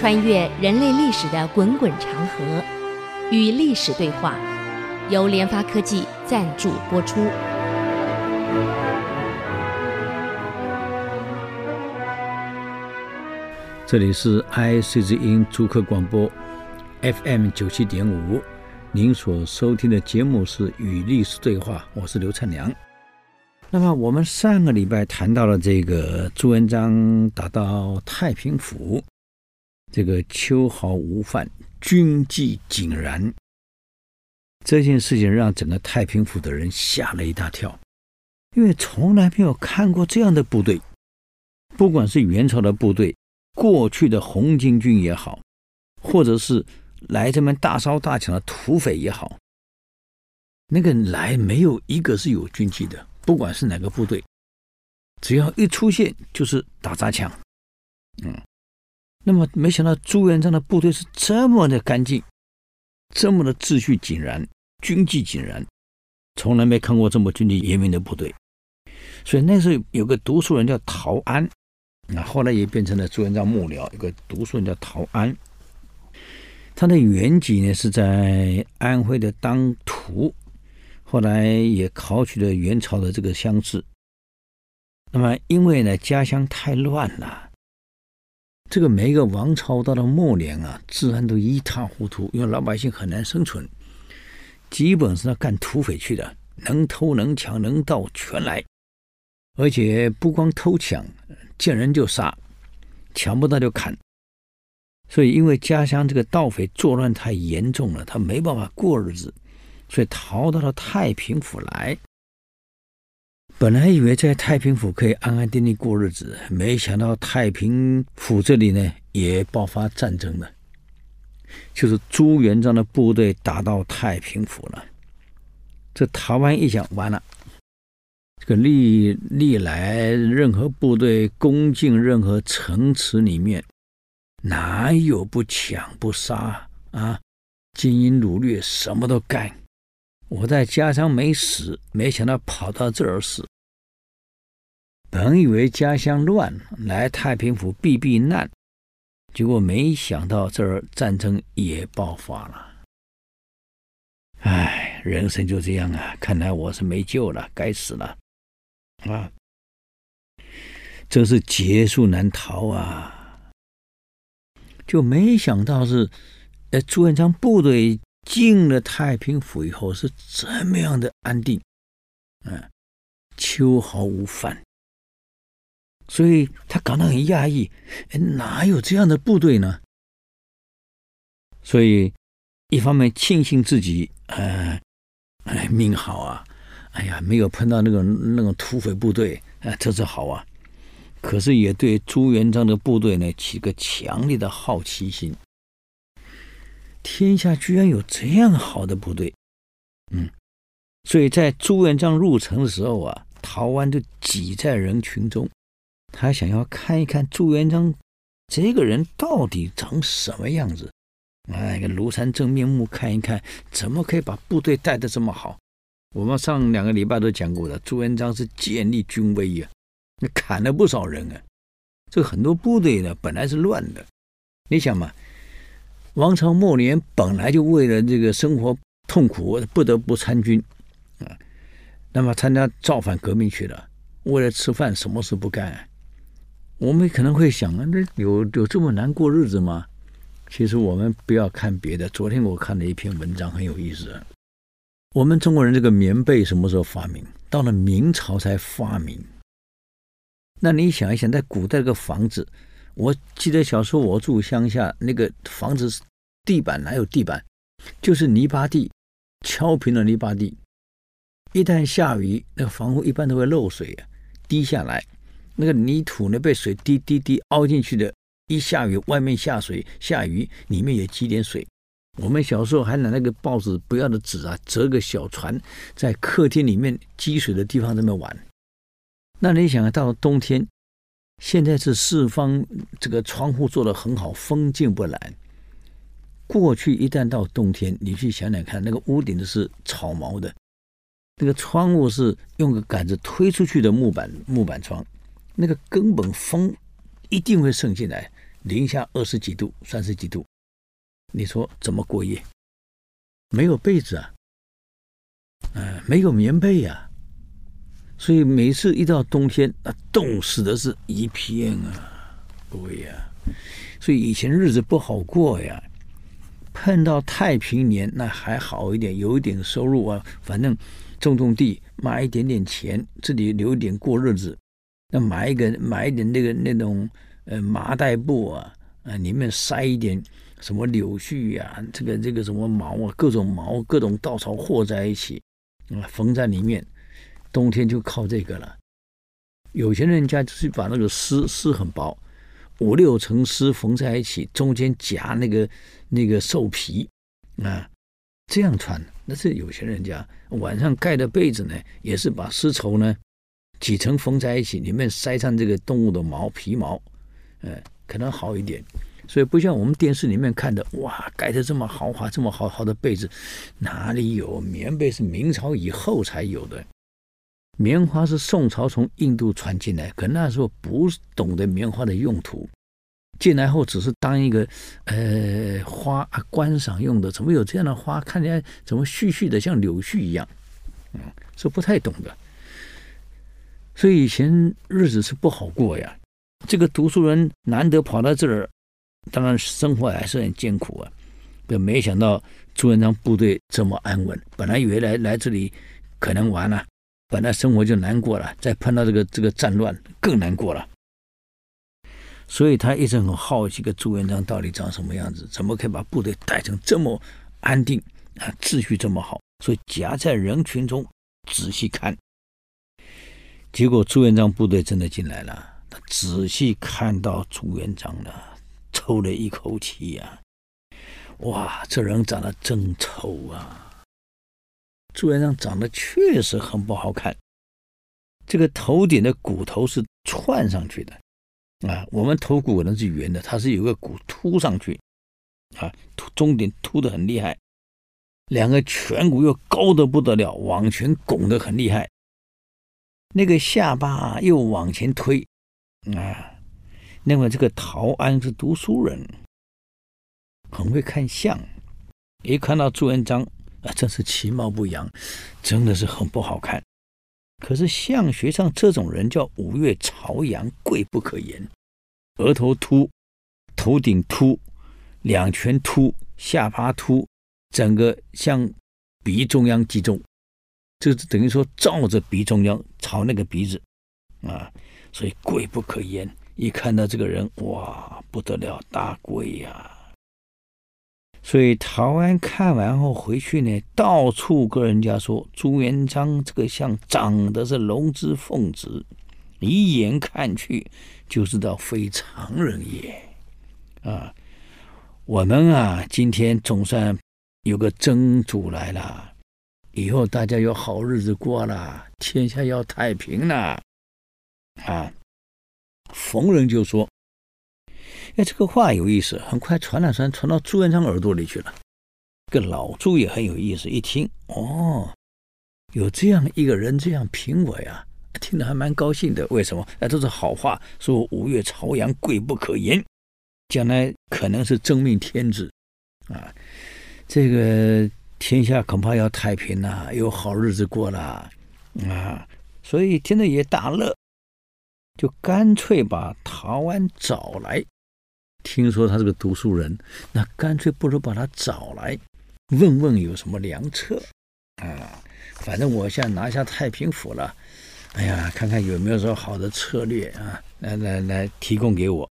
穿越人类历史的滚滚长河，与历史对话，由联发科技赞助播出。这里是 IC 之音竹科广播 FM 九七点五，您所收听的节目是《与历史对话》，我是刘灿良。那么我们上个礼拜谈到了这个朱元璋打到太平府，这个秋毫无犯，军纪井然，这件事情让整个太平府的人吓了一大跳，因为从来没有看过这样的部队，不管是元朝的部队，过去的红巾军也好，或者是来这边大烧大抢的土匪也好，那个来没有一个是有军纪的。不管是哪个部队，只要一出现就是打砸抢，嗯，那么没想到朱元璋的部队是这么的干净，这么的秩序井然，军纪井然，从来没看过这么军纪严明的部队。所以那时候有个读书人叫陶安，那后来也变成了朱元璋幕僚。有个读书人叫陶安，他的原籍呢是在安徽的当涂。后来也考取了元朝的这个乡试。那么因为呢家乡太乱了，这个每一个王朝到了末年啊，治安都一塌糊涂，因为老百姓很难生存，基本是要干土匪去的，能偷能抢能盗全来，而且不光偷抢，见人就杀，抢不到就砍。所以因为家乡这个盗匪作乱太严重了，他没办法过日子。所以逃到了太平府来，本来以为在太平府可以安安定定过日子，没想到太平府这里呢也爆发战争了，就是朱元璋的部队打到太平府了。这陶安一想，完了，这个历历来任何部队攻进任何城池里面，哪有不抢不杀啊？奸淫掳掠什么都干。我在家乡没死，没想到跑到这儿死。本以为家乡乱，来太平府避避难，结果没想到这儿战争也爆发了。唉，人生就这样啊！看来我是没救了，该死了啊！这是劫数难逃啊！就没想到是，呃，朱元璋部队。进了太平府以后是怎么样的安定？嗯，秋毫无犯，所以他感到很讶异，哎，哪有这样的部队呢？所以一方面庆幸自己，呃，哎，命好啊，哎呀，没有碰到那个那种土匪部队，啊，这是好啊。可是也对朱元璋的部队呢起个强烈的好奇心。天下居然有这样好的部队，嗯，所以在朱元璋入城的时候啊，陶安就挤在人群中，他想要看一看朱元璋这个人到底长什么样子，哎，个庐山真面目看一看，怎么可以把部队带得这么好？我们上两个礼拜都讲过了，朱元璋是建立军威呀，那砍了不少人啊，这很多部队呢本来是乱的，你想嘛。王朝末年，本来就为了这个生活痛苦，不得不参军啊。那么参加造反革命去了，为了吃饭，什么事不干？我们可能会想啊，那有有这么难过日子吗？其实我们不要看别的。昨天我看了一篇文章，很有意思。我们中国人这个棉被什么时候发明？到了明朝才发明。那你想一想，在古代这个房子。我记得小时候我住乡下，那个房子地板哪有地板，就是泥巴地，敲平了泥巴地。一旦下雨，那个房屋一般都会漏水啊，滴下来，那个泥土呢被水滴滴滴凹进去的，一下雨外面下水下雨，里面也积点水。我们小时候还拿那个报纸不要的纸啊，折个小船，在客厅里面积水的地方这么玩。那你想到冬天？现在是四方这个窗户做的很好，风进不来。过去一旦到冬天，你去想想看，那个屋顶的是草毛的，那个窗户是用个杆子推出去的木板木板窗，那个根本风一定会渗进来，零下二十几度、三十几度，你说怎么过夜？没有被子啊，呃，没有棉被呀、所以每次一到冬天，那冻死的是一片啊，各位呀，所以以前日子不好过呀。碰到太平年那还好一点，有一点收入啊，反正种种地，卖一点点钱，自己留一点过日子。那买一个买一点那个那种呃麻袋布啊，啊里面塞一点什么柳絮呀、啊，这个这个什么毛啊，各种毛各种稻草和在一起啊，缝在里面，冬天就靠这个了。有钱人家就是把那个丝丝很薄。五六层丝缝在一起，中间夹那个那个兽皮啊，这样穿，那是有钱人家晚上盖的被子呢，也是把丝绸呢几层缝在一起，里面塞上这个动物的毛皮毛，呃，可能好一点。所以不像我们电视里面看的，哇，盖的这么豪华，这么好好的被子，哪里有？棉被是明朝以后才有的，棉花是宋朝从印度传进来，可那时候不懂得棉花的用途。进来后只是当一个呃花观赏用的，怎么有这样的花？看起来怎么絮絮的，像柳絮一样，嗯，是不太懂的。所以以前日子是不好过呀。这个读书人难得跑到这儿，当然生活还是很艰苦啊。可没想到朱元璋部队这么安稳，本来以为来来这里可能完了，本来生活就难过了，再碰到这个这个战乱更难过了。所以他一直很好奇，个朱元璋到底长什么样子？怎么可以把部队带成这么安定啊？秩序这么好？所以夹在人群中仔细看，结果朱元璋部队真的进来了。他仔细看到朱元璋了，抽了一口气呀、啊！哇，这人长得真丑啊！朱元璋长得确实很不好看，这个头顶的骨头是串上去的。啊，我们头骨可能是圆的，它是有个骨凸上去，啊，凸中点凸的很厉害，两个颧骨又高的不得了，往前拱的很厉害，那个下巴又往前推，啊，那么这个陶安是读书人，很会看相，一看到朱元璋啊，真是其貌不扬，真的是很不好看。可是相学上这种人叫五岳朝阳，贵不可言。额头凸，头顶凸，两拳凸，下巴凸，整个向鼻中央集中，这是等于说照着鼻中央朝那个鼻子啊，所以贵不可言。一看到这个人，哇，不得了，大贵呀、所以陶安看完后回去呢，到处跟人家说朱元璋这个像长得是龙之凤子，一眼看去就知道非常人也。啊，我们啊，今天总算有个真主来了，以后大家有好日子过了，天下要太平了。啊，逢人就说。哎，这个话有意思，很快传了传传到朱元璋耳朵里去了。这老朱也很有意思，一听哦，有这样一个人这样评我呀，听得还蛮高兴的。为什么？哎，都是好话，说五岳朝阳贵不可言，将来可能是真命天子啊，这个天下恐怕要太平了，有好日子过了啊，所以听得也大乐，就干脆把陶安找来。听说他是个读书人，那干脆不如把他找来，问问有什么良策啊！反正我现在拿下太平府了，哎呀，看看有没有什么好的策略啊，来来来提供给我。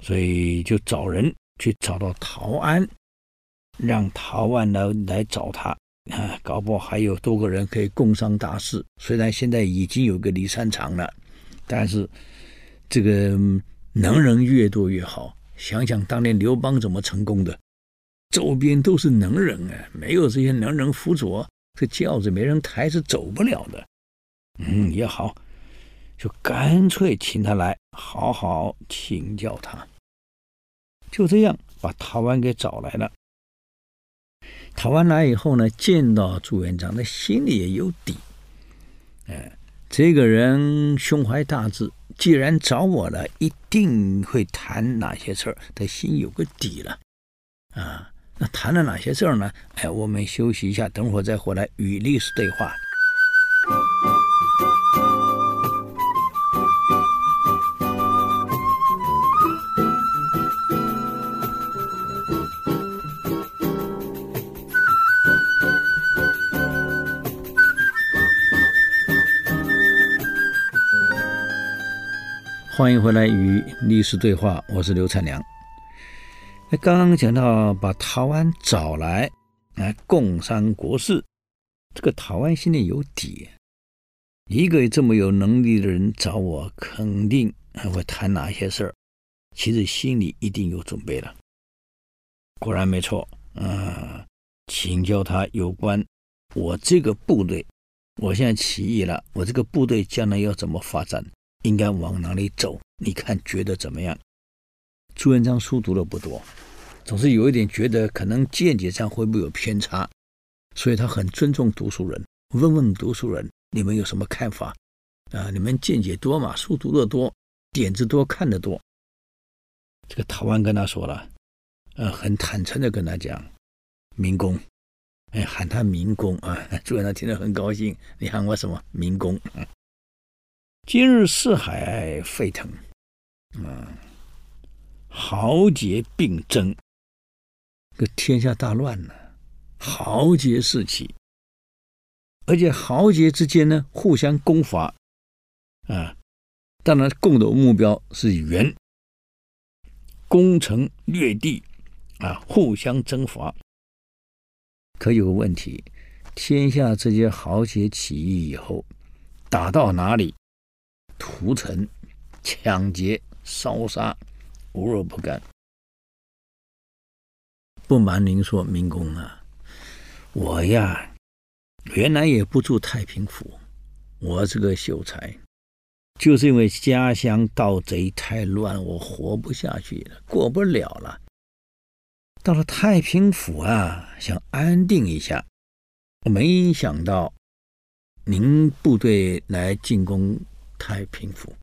所以就找人去找到陶安，让陶安来来找他啊，搞不好还有多个人可以共商大事。虽然现在已经有个李善长了，但是这个。能人越多越好。想想当年刘邦怎么成功的，周边都是能人啊，没有这些能人辅佐，这轿子没人抬是走不了的。嗯，也好，就干脆请他来，好好请教他。就这样把陶安给找来了。谈完来以后呢，见到朱元璋，他心里也有底。哎，这个人胸怀大志。既然找我了，一定会谈哪些事儿，他心有个底了啊。那谈了哪些事儿呢？哎，我们休息一下，等会儿再回来与历史对话。欢迎回来与历史对话，我是刘灿良。那刚刚讲到把陶安找来，来共商国事，这个陶安心里有底，一个这么有能力的人找我，肯定还会谈哪些事儿，其实心里一定有准备了。果然没错，啊，请教他有关我这个部队，我现在起义了，我这个部队将来要怎么发展？应该往哪里走？你看觉得怎么样？朱元璋书读的不多，总是有一点觉得可能见解上会不会有偏差，所以他很尊重读书人，问问读书人，你们有什么看法？啊，你们见解多嘛，书读的多，点子多，看得多。这个陶安跟他说了，呃，很坦诚的跟他讲，民工，哎，喊他民工啊，朱元璋听得很高兴，你喊我什么？民工。今日四海沸腾，啊，豪杰并争，这天下大乱了，豪杰四起，而且豪杰之间呢互相攻伐，啊，当然共同目标是元，攻城略地，啊，互相征伐。可有个问题，天下这些豪杰起义以后，打到哪里？屠城、抢劫、烧杀，无肉不干。不瞒您说，民工啊，我呀，原来也不住太平府。我是个秀才，就是因为家乡盗贼太乱，我活不下去了，过不了了。到了太平府啊，想安定一下，没想到您部队来进攻。太平府，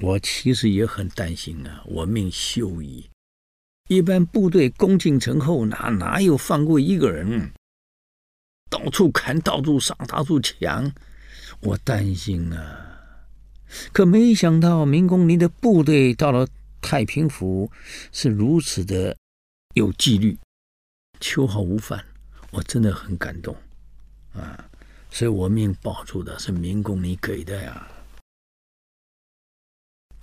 我其实也很担心啊。我命休矣，一般部队攻进城后，哪哪有放过一个人？到处砍，到处杀，到处抢，我担心啊。可没想到，明公您的部队到了太平府，是如此的有纪律，秋毫无犯，我真的很感动啊。所以我命保住的是明公你给的呀。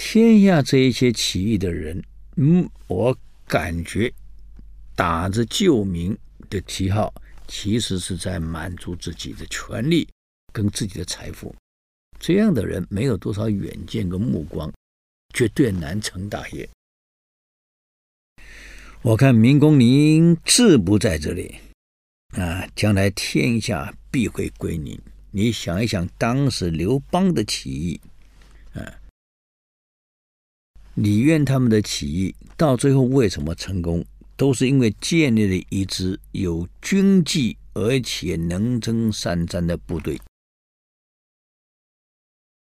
天下这一些起义的人，嗯，我感觉打着救民的旗号，其实是在满足自己的权利跟自己的财富。这样的人没有多少远见跟目光，绝对难成大业。我看明公您志不在这里啊，将来天下必会归您。你想一想，当时刘邦的起义，李渊他们的起义到最后为什么成功？都是因为建立了一支有军纪而且能征善战的部队，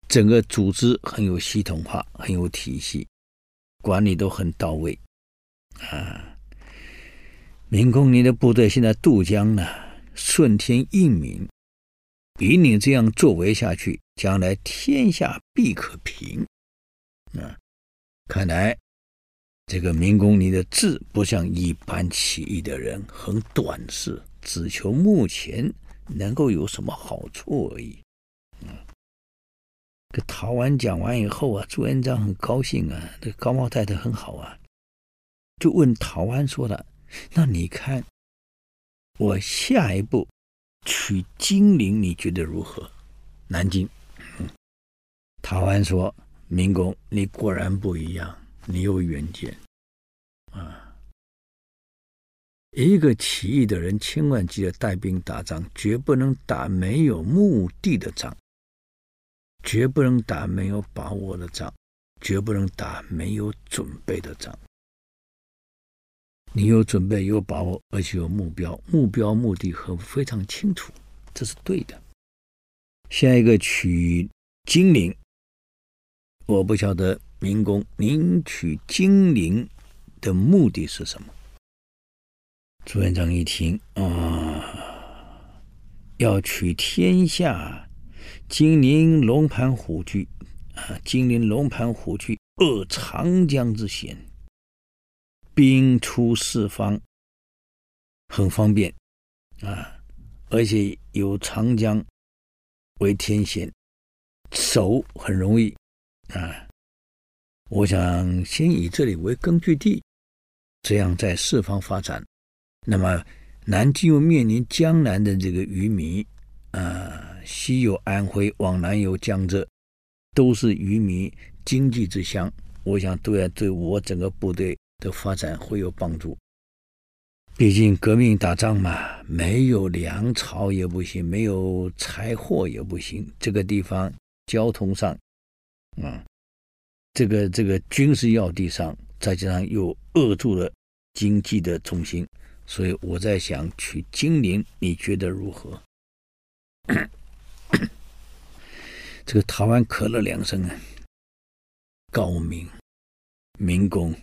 整个组织很有系统化，很有体系，管理都很到位。啊，明公，你的部队现在渡江呢，顺天应民，以你这样作为下去，将来天下必可平。啊。看来，这个明公你的志不像一般起义的人，很短视，只求目前能够有什么好处而已。嗯，这陶安讲完以后啊，朱元璋很高兴啊，这高茂太太很好啊，就问陶安说了：“那你看，我下一步取金陵，你觉得如何？”南京。嗯，陶安说。民工，你果然不一样，你有远见啊！一个起义的人，千万记得带兵打仗，绝不能打没有目的的仗，绝不能打没有把握的仗，绝不能打没有准备的仗。你有准备、有把握，而且有目标，目标、目的和非常清楚，这是对的。下一个取金陵。我不晓得明公您取金陵的目的是什么？朱元璋一听啊，要取天下，金陵龙盘虎踞啊，金陵龙盘虎踞，扼长江之险，兵出四方，很方便啊，而且有长江为天险。守很容易啊！我想先以这里为根据地，这样在四方发展。那么南京又面临江南的这个鱼米啊，西有安徽，往南有江浙，都是鱼米经济之乡。我想都要对我整个部队的发展会有帮助。毕竟革命打仗嘛，没有粮草也不行，没有柴货也不行。这个地方。交通上，啊，这个这个军事要地上，再加上又扼住了经济的中心，所以我在想取金陵，你觉得如何？这个台湾咳了两声啊，高明，民工，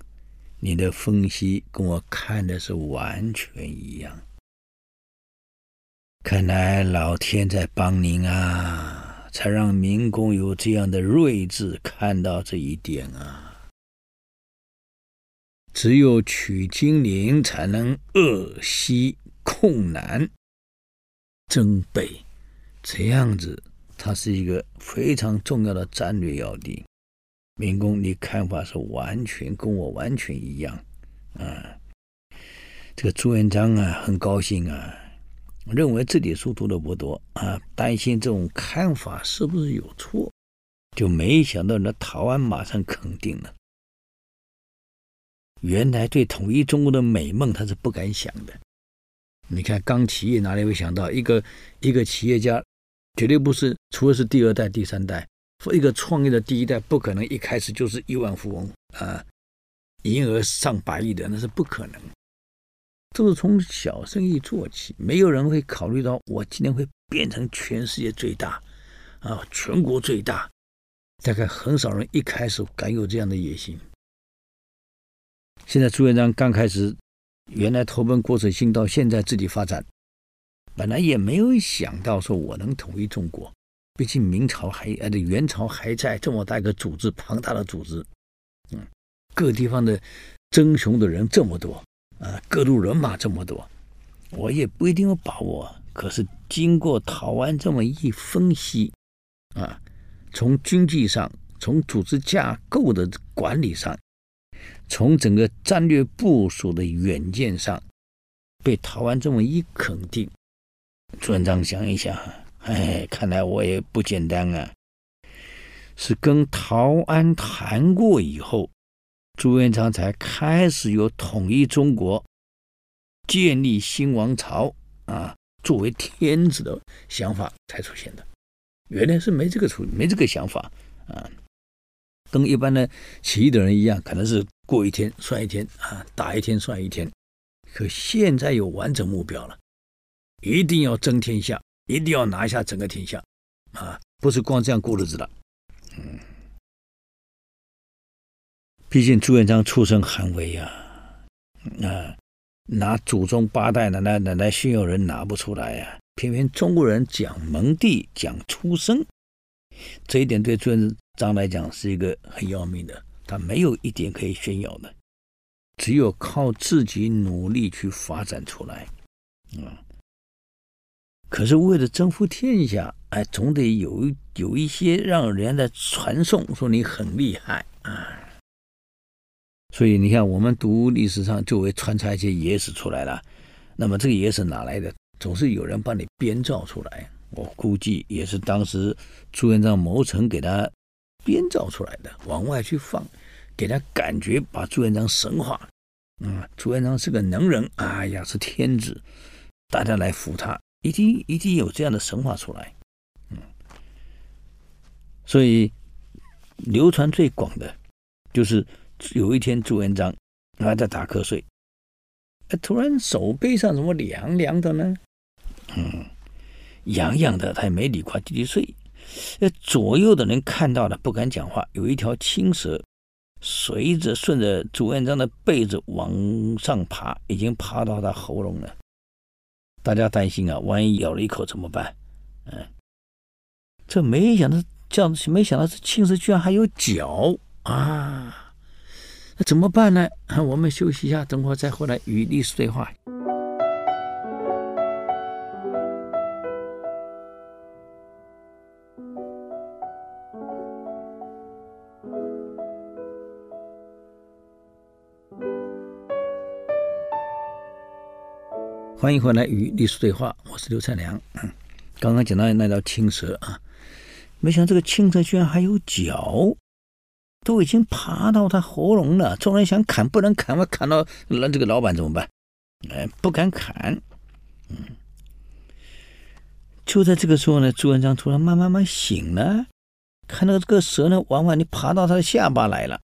你的分析跟我看的是完全一样，看来老天在帮您啊。才让民工有这样的睿智，看到这一点啊！只有取金陵，才能扼西控南，征北，这样子，它是一个非常重要的战略要地。民工，你看法是完全跟我完全一样啊！这个朱元璋啊，很高兴啊。认为自己书读的不多啊，担心这种看法是不是有错，就没想到那台湾马上肯定了。原来对统一中国的美梦他是不敢想的。你看刚起业哪里会想到一个一个企业家，绝对不是，除了是第二代、第三代，一个创业的第一代不可能一开始就是亿万富翁啊，营业额上百亿的那是不可能。都是从小生意做起，没有人会考虑到我今天会变成全世界最大，啊，全国最大。大概很少人一开始敢有这样的野心。现在朱元璋刚开始，原来投奔郭守兴，到现在自己发展，本来也没有想到说我能统一中国。毕竟明朝还呃，元朝还在这么大一个组织，庞大的组织，嗯，各地方的争雄的人这么多。啊，各路人马这么多，我也不一定有把握。可是经过陶安这么一分析，啊，从经济上，从组织架构的管理上，从整个战略部署的远见上，被陶安这么一肯定，朱元璋想一想，哎，看来我也不简单啊。是跟陶安谈过以后。朱元璋才开始有统一中国、建立新王朝啊，作为天子的想法才出现的。原来是没这个出，没这个想法啊，跟一般的起义的人一样，可能是过一天算一天啊，打一天算一天。可现在有完整目标了，一定要争天下，一定要拿下整个天下啊，不是光这样过日子的，嗯。毕竟朱元璋出身寒微呀，啊，拿祖宗八代奶奶奶奶炫耀人拿不出来呀，偏偏中国人讲门第讲出身，这一点对朱元璋来讲是一个很要命的，他没有一点可以炫耀的，只有靠自己努力去发展出来，啊，可是为了征服天下，哎，总得有有一些让人家在传颂，说你很厉害啊。所以你看，我们读历史上就会穿插一些野史出来了。那么这个野史哪来的？总是有人帮你编造出来。我估计也是当时朱元璋谋臣给他编造出来的，往外去放，给他感觉把朱元璋神化。嗯，朱元璋是个能人，哎呀，是天子，大家来服他，一定一定有这样的神话出来。嗯，所以流传最广的，就是。有一天，朱元璋还在打瞌睡，突然手背上怎么凉凉的呢？嗯，痒痒的，他也没理，快继续睡。左右的人看到了，不敢讲话。有一条青蛇，随着顺着朱元璋的背子往上爬，已经爬到他喉咙了。大家担心啊，万一咬了一口怎么办？嗯，这没想到，这样没想到，这青蛇居然还有脚啊！怎么办呢？我们休息一下，等会再回来与历史对话。欢迎回来与历史对话，我是刘灿良。刚刚讲到那条青蛇啊，没想到这个青蛇居然还有脚，都已经爬到他喉咙了。众人想砍，不能砍，我砍到那这个老板怎么办？哎，不敢砍。嗯，就在这个时候呢，朱元璋突然慢慢慢醒了，看到这个蛇呢，往往你爬到他的下巴来了，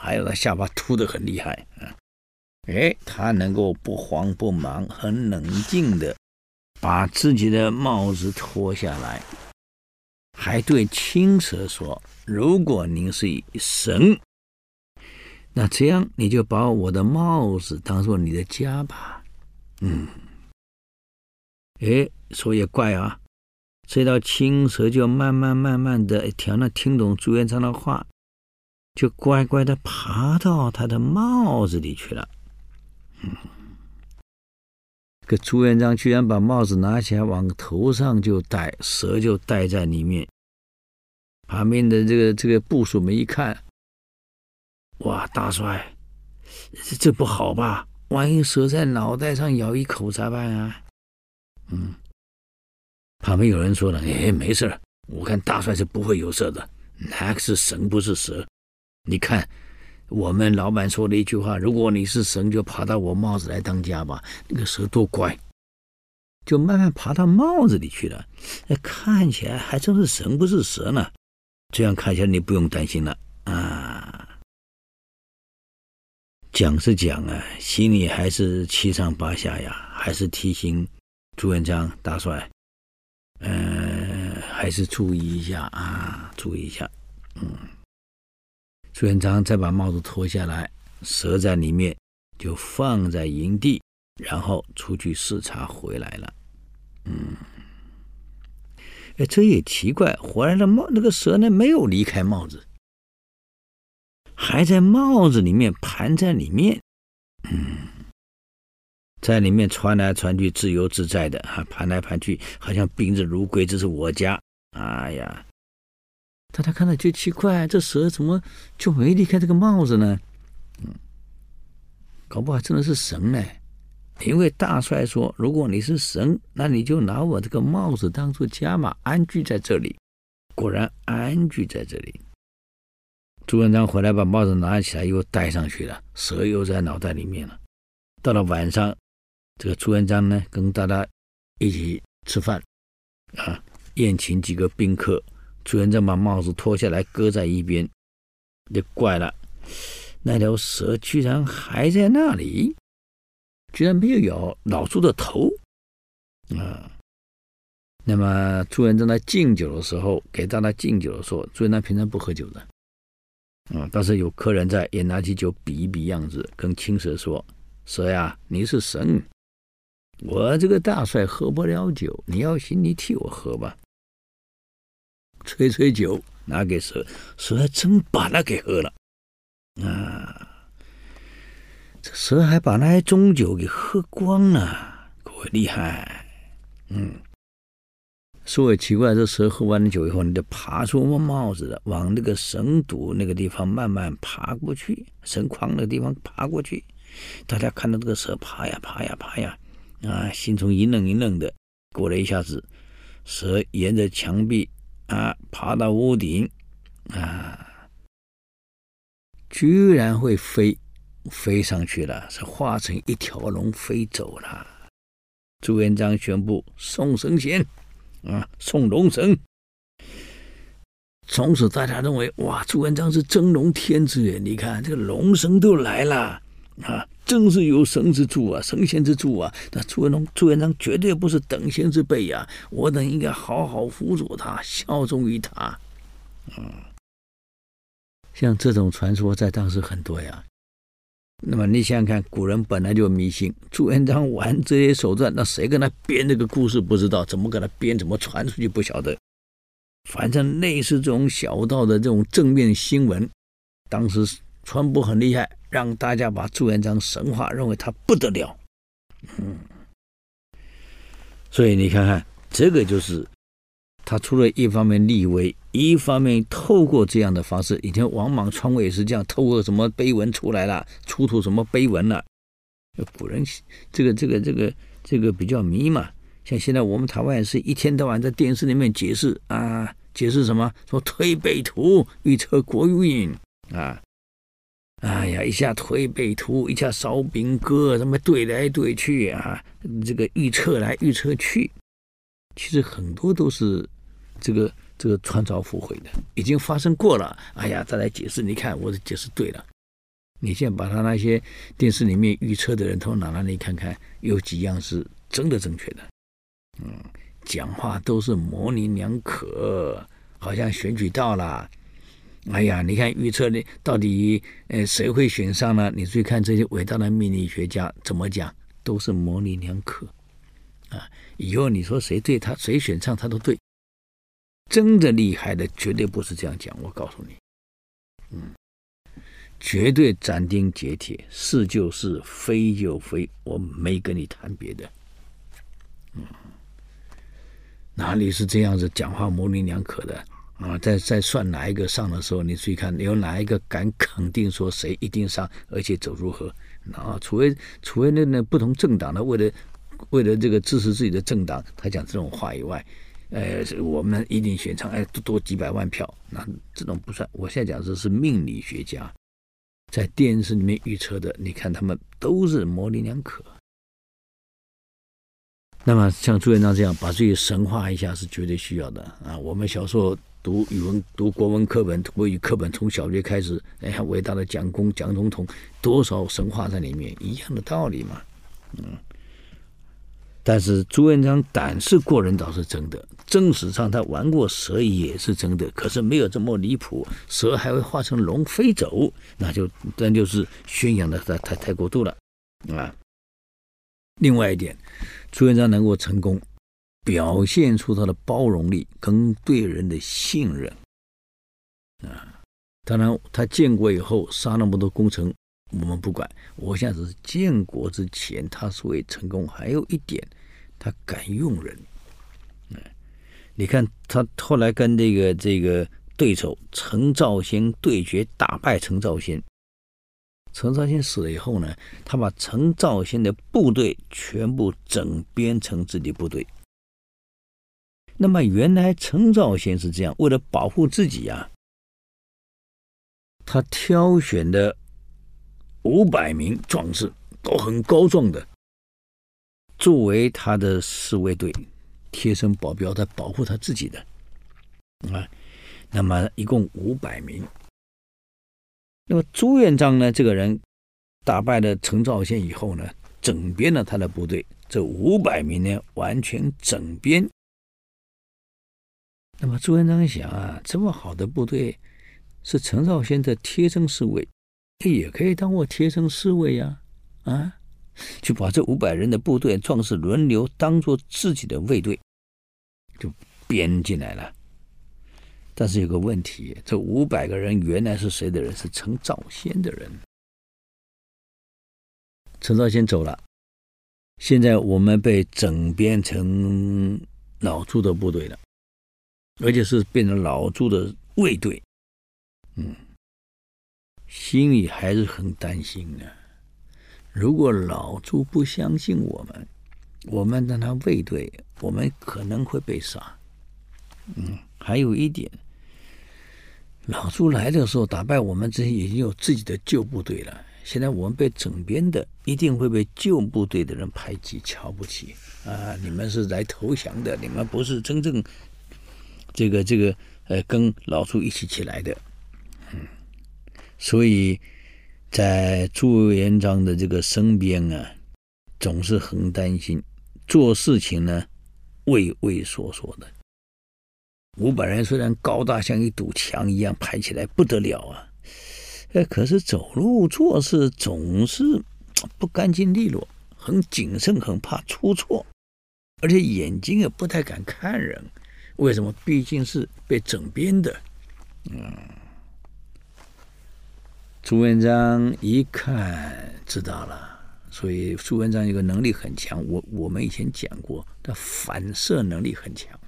还有他下巴凸的很厉害嗯。哎，他能够不慌不忙，很冷静的把自己的帽子脱下来，还对青蛇说：“如果您是神，那这样你就把我的帽子当做你的家吧。”嗯，哎，说也怪啊，这条青蛇就慢慢慢慢的听了听懂朱元璋的话，就乖乖的爬到他的帽子里去了。嗯，朱元璋居然把帽子拿起来往头上就戴，蛇就戴在里面。旁边的这个这个部属们一看，哇，大帅，这这不好吧？万一蛇在脑袋上咬一口咋办啊？嗯，旁边有人说了，哎，没事，我看大帅是不会有事的，那个是神不是蛇，你看。我们老板说了一句话：“如果你是神，就爬到我帽子来当家吧。”那个蛇多乖，就慢慢爬到帽子里去了。那看起来还真是神，不是蛇呢。这样看起来你不用担心了啊。讲是讲啊，心里还是七上八下呀，还是提醒朱元璋大帅，嗯、还是注意一下啊，注意一下，嗯。朱元璋再把帽子脱下来，蛇在里面，就放在营地，然后出去视察回来了。嗯，哎，这也奇怪，回来的帽那个蛇呢，没有离开帽子，还在帽子里面盘在里面，嗯，在里面传来传去，自由自在的啊，盘来盘去，好像宾至如归，这是我家。哎呀！大家看到就奇怪，这蛇怎么就没离开这个帽子呢？嗯，搞不好真的是神呢。因为大帅说，如果你是神，那你就拿我这个帽子当做家嘛，安居在这里。果然安居在这里。朱元璋回来把帽子拿起来又戴上去了，蛇又在脑袋里面了。到了晚上，这个朱元璋呢跟大家一起吃饭，啊，宴请几个宾客。朱元璋把帽子脱下来搁在一边，就怪了，那条蛇居然还在那里，居然没有咬老朱的头啊！那么朱元璋在敬酒的时候，给大家敬酒的时候，朱元璋平常不喝酒的，啊，但是有客人在，也拿起酒比一比样子，跟青蛇说：“蛇呀，你是神，我这个大帅喝不了酒，你要行，你替我喝吧。”吹吹酒，拿给蛇，蛇还真把那给喝了，啊！这蛇还把那些中酒给喝光了，可厉害！嗯，说也奇怪，这蛇喝完了酒以后，你就爬出帽子了，往那个绳堵那个地方慢慢爬过去，绳框那个地方爬过去。大家看到这个蛇爬呀爬呀爬呀，啊，心中一愣一愣的。过了一下子，蛇沿着墙壁。啊，爬到屋顶，啊，居然会飞，飞上去了，是化成一条龙飞走了。朱元璋宣布送神仙，啊，送龙神。从此大家认为，哇，朱元璋是真龙天子！你看这个龙神都来了，啊，真是有神之助啊，神仙之助啊！那朱元璋，朱元璋绝对不是等闲之辈呀！我等应该好好辅佐他，效忠于他。嗯，像这种传说在当时很多呀。那么你想想看，古人本来就迷信，朱元璋玩这些手段，那谁跟他编这个故事不知道？怎么给他编？怎么传出去不晓得？反正类似这种小道的这种正面新闻，当时传播很厉害，让大家把朱元璋神化，认为他不得了。嗯，所以你看看，这个就是他除了一方面立威，一方面透过这样的方式，以前王莽篡位也是这样，透过什么碑文出来了，出土什么碑文了。古人这个这个这个这个比较迷嘛。像现在我们台湾也是一天到晚在电视里面解释啊，解释什么？说推背图预测国运啊，哎呀，一下推背图，一下烧饼歌，什么对来对去啊，这个预测来预测去，其实很多都是这个这个穿凿附会的，已经发生过了。哎呀，再来解释，你看我的解释对了。你现在把他那些电视里面预测的人都拿来你看看，有几样是真的正确的。嗯，讲话都是模棱两可，好像选举到了。哎呀，你看预测的到底呃谁会选上呢？你注意看这些伟大的命理学家怎么讲，都是模棱两可啊。以后你说谁对他谁选上他都对，真的厉害的绝对不是这样讲。我告诉你，嗯，绝对斩钉截铁，是就是，非就非，我没跟你谈别的，嗯。哪里是这样子讲话模棱两可的啊？在在算哪一个上的时候，你注意看，有哪一个敢肯定说谁一定上，而且走如何？啊，除非除非那那不同政党的为了为了这个支持自己的政党，他讲这种话以外，呃，我们一定选上，哎，多多几百万票，那这种不算。我现在讲的是命理学家在电视里面预测的，你看他们都是模棱两可。那么像朱元璋这样把自己神化一下是绝对需要的啊！我们小时候读语文、读国文课本、国语课本，从小学开始，哎呀，伟大的蒋公、蒋总统，多少神话在里面，一样的道理嘛。嗯。但是朱元璋胆识过人倒是真的，正史上他玩过蛇也是真的，可是没有这么离谱，蛇还会化成龙飞走，那就那就是宣扬的太太太过度了啊。另外一点。朱元璋能够成功，表现出他的包容力跟对人的信任啊。当然，他建国以后杀那么多功臣，我们不管。我现在只是建国之前，他所谓成功，还有一点，他敢用人。你看他后来跟这个这个对手陈兆先对决，打败陈兆先。陈兆先死了以后呢，他把陈兆先的部队全部整编成自己部队。那么原来陈兆先是这样，为了保护自己呀、他挑选的五百名壮士都很高壮的，作为他的侍卫队、贴身保镖，在保护他自己的啊。那么一共五百名。那么朱元璋呢？这个人打败了陈兆先以后呢，整编了他的部队，这五百名呢，完全整编。那么朱元璋想啊，这么好的部队是陈兆先的贴身侍卫，也可以当我贴身侍卫呀，啊，啊，就把这五百人的部队壮士轮流当做自己的卫队，就编进来了。但是有个问题，这五百个人原来是谁的人？是陈兆先的人。陈兆先走了，现在我们被整编成老朱的部队了，而且是变成老朱的卫队。嗯，心里还是很担心的。如果老朱不相信我们，我们当他卫队，我们可能会被杀。嗯。还有一点，老朱来的时候打败我们这些已经有自己的旧部队了。现在我们被整编的，一定会被旧部队的人排挤、瞧不起啊！你们是来投降的，你们不是真正这个这个呃跟老朱一起起来的。嗯，所以在朱元璋的这个身边啊，总是很担心，做事情呢畏畏缩缩的。五百人虽然高大像一堵墙一样排起来不得了啊，哎，可是走路做事总是不干净利落，很谨慎，很怕出错，而且眼睛也不太敢看人。为什么？毕竟是被整编的。嗯，朱元璋一看知道了，所以朱元璋一个能力很强。我我们以前讲过，他反射能力很强。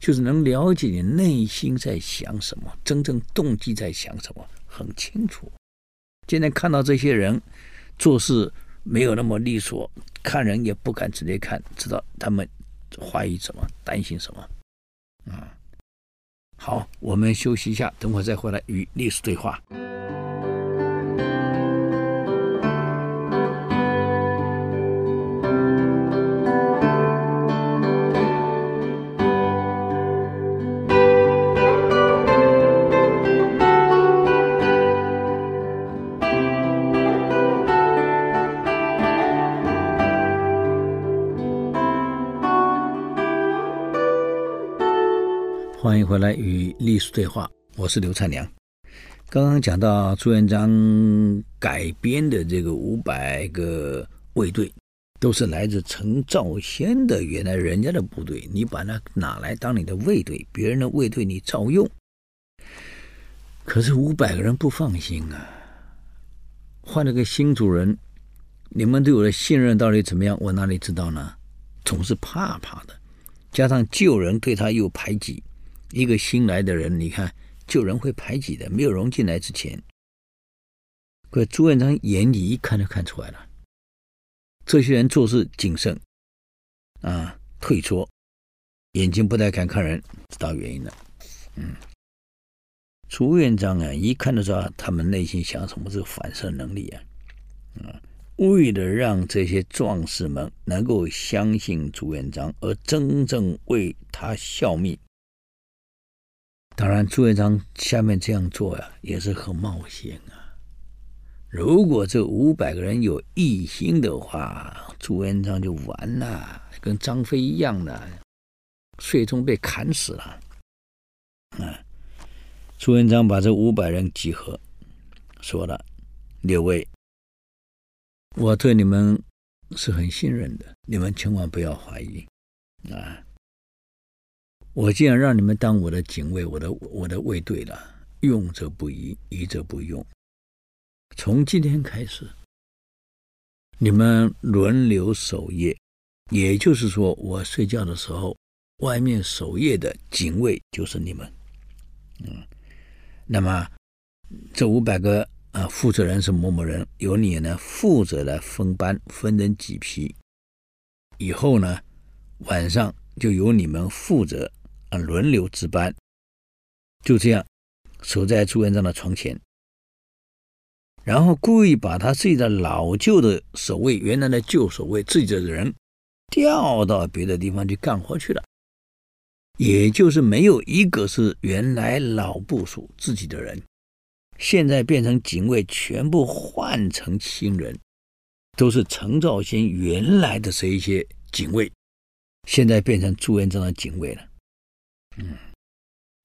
就是能了解你内心在想什么，真正动机在想什么，很清楚。今天看到这些人做事没有那么利索，看人也不敢直接看，知道他们怀疑什么，担心什么。嗯，好，我们休息一下，等会再回来与历史对话。欢迎回来与历史对话，我是刘灿良。刚刚讲到朱元璋改编的这个五百个卫队，都是来自陈兆先的原来人家的部队，你把它拿来当你的卫队，别人的卫队你照用。可是五百个人不放心啊，换了个新主人，你们对我的信任到底怎么样？我哪里知道呢？总是怕怕的，加上旧人对他又排挤。一个新来的人，你看旧人会排挤的，没有融进来之前，可朱元璋眼里一看就看出来了，这些人做事谨慎，啊，退缩，眼睛不太敢看人，知道原因了。嗯，朱元璋啊，一看就知道他们内心想什么，这个反射能力啊，啊，为了让这些壮士们能够相信朱元璋，而真正为他效命。当然，朱元璋下面这样做呀、啊，也是很冒险啊。如果这五百个人有异心的话，朱元璋就完了，跟张飞一样的，最终被砍死了。啊，朱元璋把这五百人集合，说了：“六位，我对你们是很信任的，你们千万不要怀疑啊。”我既然让你们当我的警卫，我的我的卫队了，用则不疑，疑则不用。从今天开始，你们轮流守夜，也就是说，我睡觉的时候，外面守夜的警卫就是你们。嗯，那么这五百个啊负责人是某某人，由你呢负责来分班，分成几批。以后呢，晚上就由你们负责。啊，轮流值班，就这样守在朱元璋的床前，然后故意把他自己的老旧的守卫、原来的旧守卫、自己的人调到别的地方去干活去了，也就是没有一个是原来老部属自己的人，现在变成警卫，全部换成新人，都是陈兆先原来的这一些警卫，现在变成朱元璋的警卫了。嗯，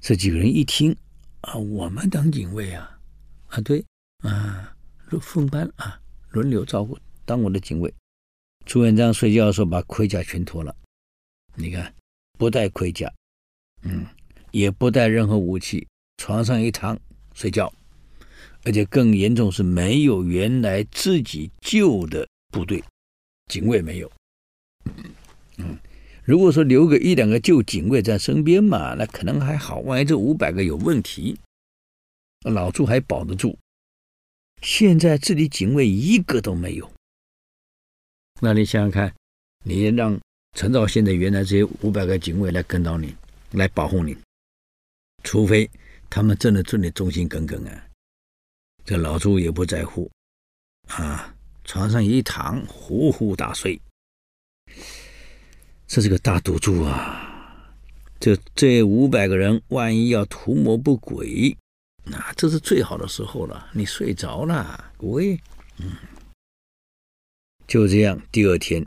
这几个人一听啊，我们当警卫啊，啊对啊，分班啊，轮流照顾，当我的警卫。朱元璋睡觉的时候把盔甲全脱了，你看不带盔甲，嗯，也不带任何武器，床上一躺睡觉，而且更严重是没有原来自己旧的部队，警卫没有，嗯。如果说留个一两个旧警卫在身边嘛，那可能还好。万一这五百个有问题，老朱还保得住。现在这里警卫一个都没有，那你想想看，你让陈兆先的原来这些五百个警卫来跟到你，来保护你，除非他们真的对你忠心耿耿啊，这老朱也不在乎啊，床上一躺，呼呼大睡。这是个大赌注啊！这这五百个人，万一要图谋不轨，那这是最好的时候了，你睡着了，喂，嗯，就这样。第二天，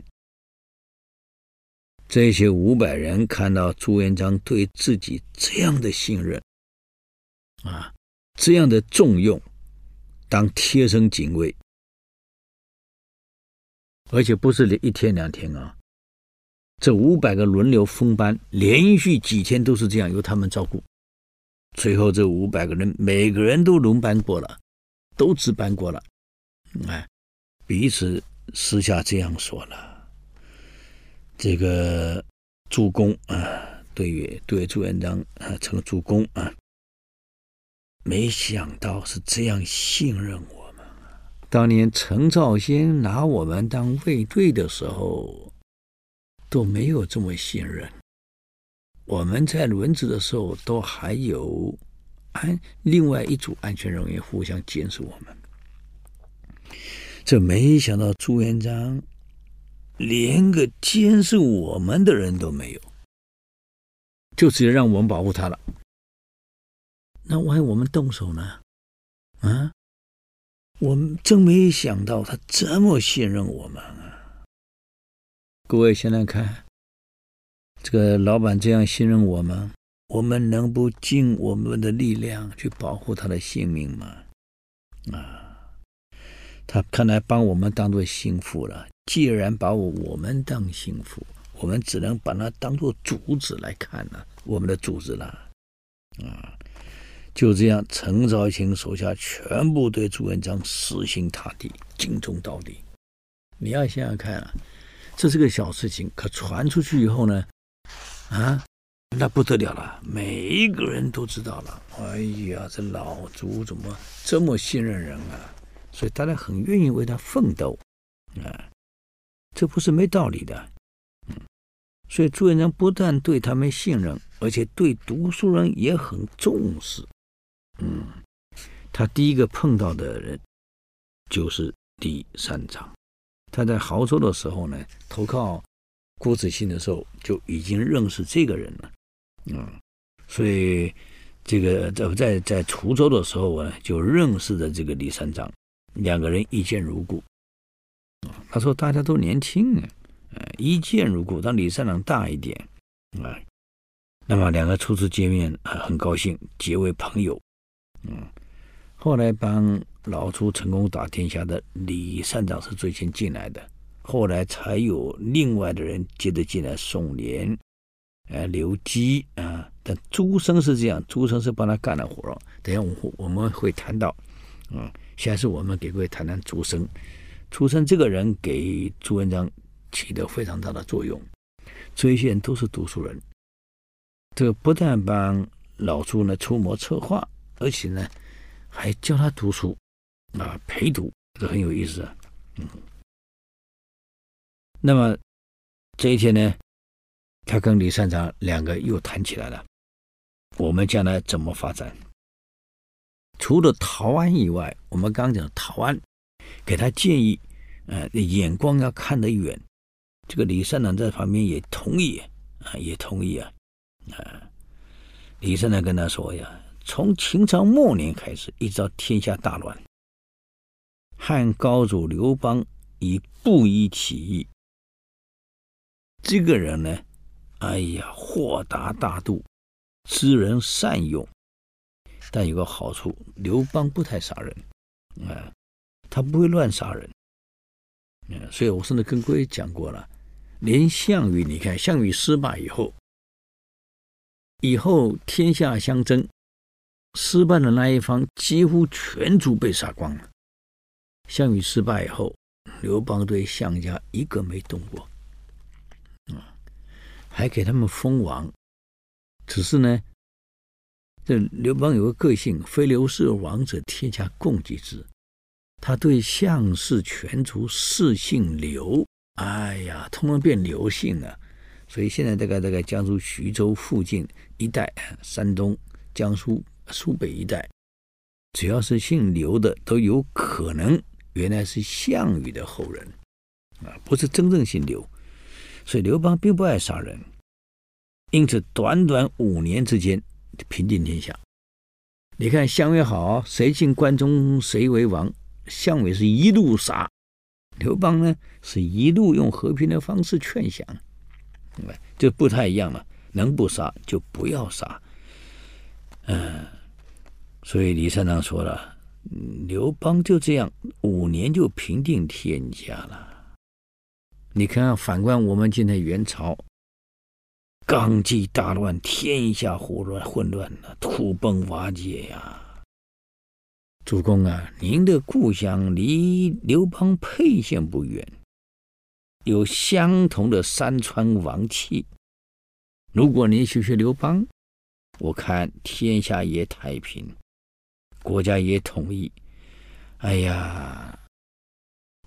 这些五百人看到朱元璋对自己这样的信任，啊，这样的重用，当贴身警卫，而且不是一天两天啊，这五百个轮流分班，连续几天都是这样由他们照顾。最后这五百个人，每个人都轮班过了，都值班过了，哎，彼此私下这样说了。这个主公啊，对于对朱元璋啊，成了主公啊。没想到是这样信任我们。当年陈兆先拿我们当卫队的时候，都没有这么信任。我们在轮值的时候，都还有安另外一组安全人员互相监视我们。这没想到朱元璋连个监视我们的人都没有，就直接让我们保护他了。那万一我们动手呢？啊，我们真没想到他这么信任我们啊！各位现在看，这个老板这样信任我们，我们能不尽我们的力量去保护他的性命吗？啊，他看来把我们当做心腹了。既然把我们当心腹，我们只能把他当做主子来看了，我们的主子了，啊。就这样，陈昭清手下全部对朱元璋死心塌地、尽忠到底。你要想想看啊，这是个小事情，可传出去以后呢，啊，那不得了了，每一个人都知道了。哎呀，这老朱怎么这么信任人啊？所以大家很愿意为他奋斗啊，这不是没道理的。嗯，所以朱元璋不但对他们信任，而且对读书人也很重视。嗯，他第一个碰到的人就是李善长。他在亳州的时候呢，投靠郭子兴的时候就已经认识这个人了。嗯，所以这个在在在滁州的时候呢，就认识了这个李三长，两个人一见如故。他说大家都年轻啊，一见如故。当李三长大一点啊，那么两个初次见面啊，很高兴结为朋友。嗯，后来帮老朱成功打天下的李善长是最先进来的，后来才有另外的人接着进来，宋濂、呃刘基啊，但朱生是这样，朱生是帮他干了活。等下我我们会谈到，嗯，现在是我们给各位谈谈朱生。朱生这个人给朱元璋起的非常大的作用，这些人都是读书人，这个不但帮老朱呢出谋策划。而且呢，还教他读书，啊，陪读，这很有意思啊。嗯，那么这一天呢，他跟李善长两个又谈起来了。我们将来怎么发展？除了陶安以外，我们刚讲陶安，给他建议，呃，眼光要看得远。这个李善长在旁边也同意啊，也同意啊。啊，李善长跟他说呀。从秦朝末年开始，一直到天下大乱，汉高祖刘邦以布衣起义。这个人呢，哎呀，豁达大度，知人善用，但有个好处，刘邦不太杀人，啊，他不会乱杀人。嗯，所以我甚至跟各位讲过了，连项羽，你看项羽失败以后，以后天下相争。失败的那一方几乎全族被杀光了。项羽失败以后，刘邦对项家一个没动过，啊，还给他们封王。只是呢，这刘邦有个个性，非刘氏王者，天下共济之。他对项氏全族世姓刘，哎呀，通通变刘姓了。所以现在大概大概江苏徐州附近一带，山东、江苏。苏北一带，只要是姓刘的，都有可能原来是项羽的后人，啊，不是真正姓刘。所以刘邦并不爱杀人，因此短短五年之间平定天下。你看相为好，谁进关中谁为王。项羽是一路杀，刘邦呢是一路用和平的方式劝降，对吧？就不太一样了。能不杀就不要杀。嗯，所以李善长说了，刘邦就这样五年就平定天下了。你看，反观我们今天元朝纲纪大乱，天下胡乱混乱了，土崩瓦解呀。主公啊，您的故乡离刘邦沛县不远，有相同的山川王气。如果您学学刘邦，我看天下也太平，国家也统一。哎呀，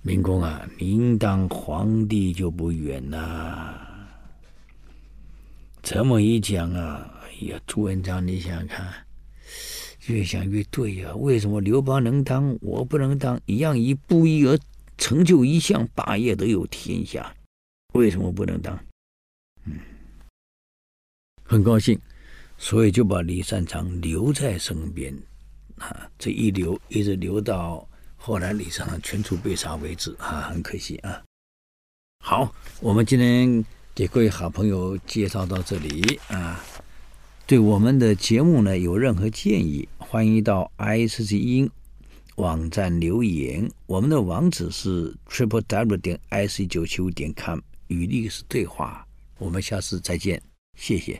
明公啊，您当皇帝就不远了。这么一讲啊，哎呀，朱元璋，你想想看。越想越对呀、为什么刘邦能当，我不能当？一样一步一而成就一项霸业，得有天下，为什么不能当？嗯，很高兴，所以就把李善长留在身边，啊，这一留一直留到后来李善长全族被杀为止啊，很可惜啊。好，我们今天给各位好朋友介绍到这里啊。对我们的节目呢，有任何建议，欢迎到 i c c 音网站留言。我们的网址是 triple w 点 ic 九七五点 com，与历史对话。我们下次再见，谢谢。